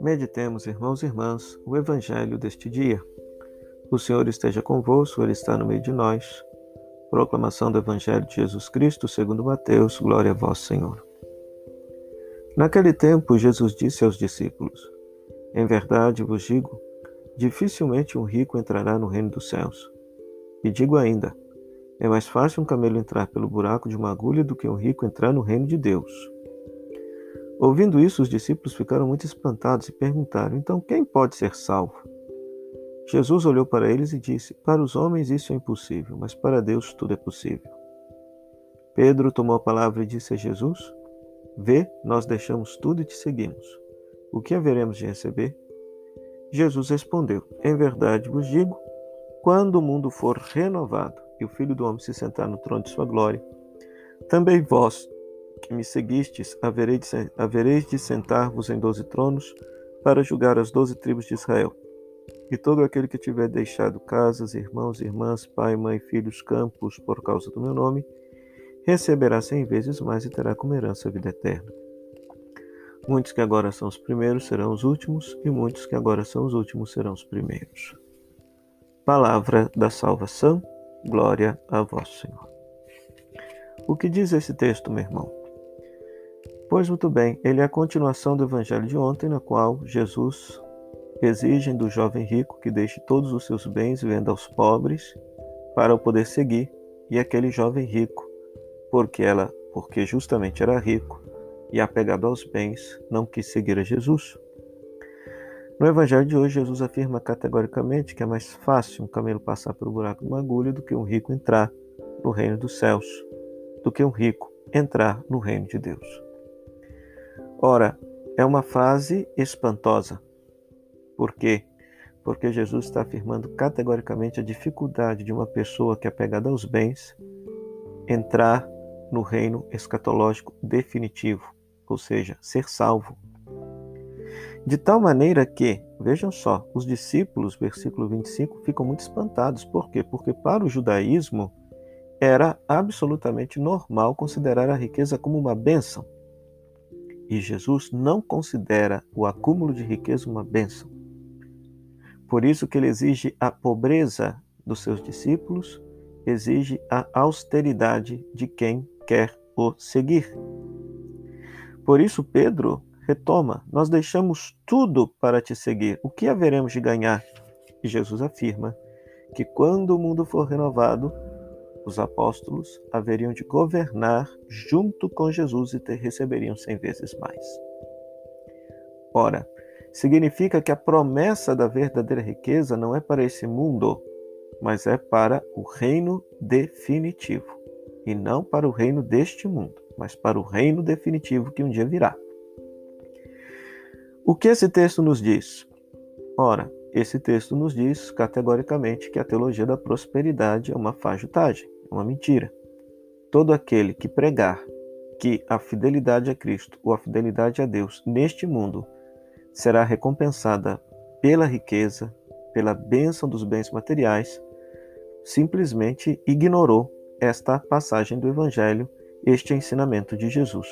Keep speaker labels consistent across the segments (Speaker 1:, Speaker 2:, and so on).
Speaker 1: Meditemos, irmãos e irmãs, o Evangelho deste dia. O Senhor esteja convosco, Ele está no meio de nós. Proclamação do Evangelho de Jesus Cristo, segundo Mateus. Glória a vós, Senhor. Naquele tempo, Jesus disse aos discípulos: Em verdade vos digo, dificilmente um rico entrará no reino dos céus. E digo ainda: é mais fácil um camelo entrar pelo buraco de uma agulha do que um rico entrar no reino de Deus. Ouvindo isso, os discípulos ficaram muito espantados e perguntaram: Então quem pode ser salvo? Jesus olhou para eles e disse: Para os homens isso é impossível, mas para Deus tudo é possível. Pedro tomou a palavra e disse a Jesus: Vê, nós deixamos tudo e te seguimos. O que haveremos de receber? Jesus respondeu: Em verdade vos digo, quando o mundo for renovado e o Filho do Homem se sentar no trono de sua glória, também vós que me seguistes, havereis de sentar-vos em doze tronos para julgar as doze tribos de Israel. E todo aquele que tiver deixado casas, irmãos, irmãs, pai, mãe, filhos, campos, por causa do meu nome, receberá cem vezes mais e terá como herança a vida eterna. Muitos que agora são os primeiros serão os últimos, e muitos que agora são os últimos serão os primeiros. Palavra da salvação, glória a vós, Senhor. O que diz esse texto, meu irmão? Pois muito bem, ele é a continuação do evangelho de ontem, na qual Jesus exige do jovem rico que deixe todos os seus bens e venda aos pobres para o poder seguir, e aquele jovem rico, porque ela, porque justamente era rico e apegado aos bens, não quis seguir a Jesus. No evangelho de hoje, Jesus afirma categoricamente que é mais fácil um camelo passar pelo buraco de uma agulha do que um rico entrar no reino dos céus, do que um rico entrar no reino de Deus. Ora, é uma frase espantosa. Por quê? Porque Jesus está afirmando categoricamente a dificuldade de uma pessoa que é apegada aos bens entrar no reino escatológico definitivo, ou seja, ser salvo. De tal maneira que, vejam só, os discípulos, versículo 25, ficam muito espantados. Por quê? Porque para o judaísmo era absolutamente normal considerar a riqueza como uma bênção. E Jesus não considera o acúmulo de riqueza uma bênção. Por isso que ele exige a pobreza dos seus discípulos, exige a austeridade de quem quer o seguir. Por isso Pedro retoma: Nós deixamos tudo para te seguir. O que haveremos de ganhar? E Jesus afirma que quando o mundo for renovado, os apóstolos haveriam de governar junto com Jesus e receberiam cem vezes mais. Ora, significa que a promessa da verdadeira riqueza não é para esse mundo, mas é para o reino definitivo. E não para o reino deste mundo, mas para o reino definitivo que um dia virá. O que esse texto nos diz? Ora, esse texto nos diz categoricamente que a teologia da prosperidade é uma fajutagem uma mentira. Todo aquele que pregar que a fidelidade a Cristo ou a fidelidade a Deus neste mundo será recompensada pela riqueza, pela bênção dos bens materiais, simplesmente ignorou esta passagem do Evangelho, este ensinamento de Jesus.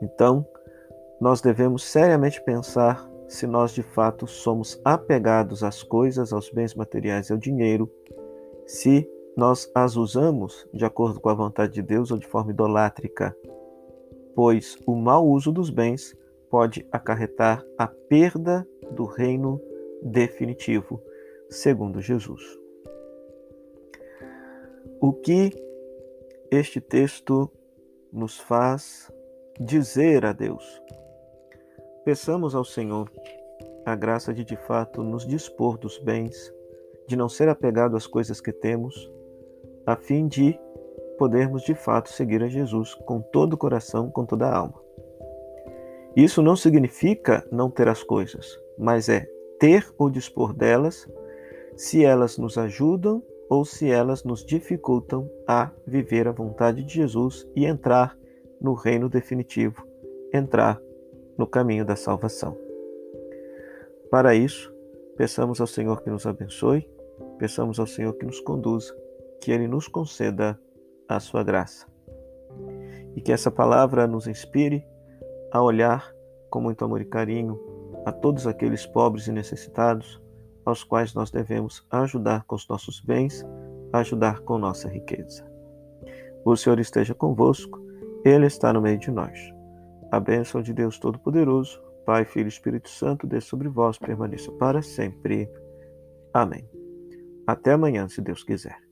Speaker 1: Então, nós devemos seriamente pensar se nós de fato somos apegados às coisas, aos bens materiais e ao dinheiro, se nós as usamos de acordo com a vontade de Deus ou de forma idolátrica, pois o mau uso dos bens pode acarretar a perda do reino definitivo, segundo Jesus. O que este texto nos faz dizer a Deus? Peçamos ao Senhor a graça de de fato nos dispor dos bens, de não ser apegado às coisas que temos, a fim de podermos de fato seguir a Jesus com todo o coração, com toda a alma. Isso não significa não ter as coisas, mas é ter ou dispor delas se elas nos ajudam ou se elas nos dificultam a viver a vontade de Jesus e entrar no reino definitivo, entrar no caminho da salvação. Para isso, peçamos ao Senhor que nos abençoe, peçamos ao Senhor que nos conduza que Ele nos conceda a sua graça. e que essa palavra nos inspire a olhar com muito amor e carinho a todos aqueles pobres e necessitados aos quais nós devemos ajudar com os nossos bens, ajudar com nossa riqueza. O Senhor esteja convosco, Ele está no meio de nós. A bênção de Deus Todo-Poderoso, Pai, Filho e Espírito Santo, dê sobre vós, permaneça para sempre. Amém. Até amanhã, se Deus quiser.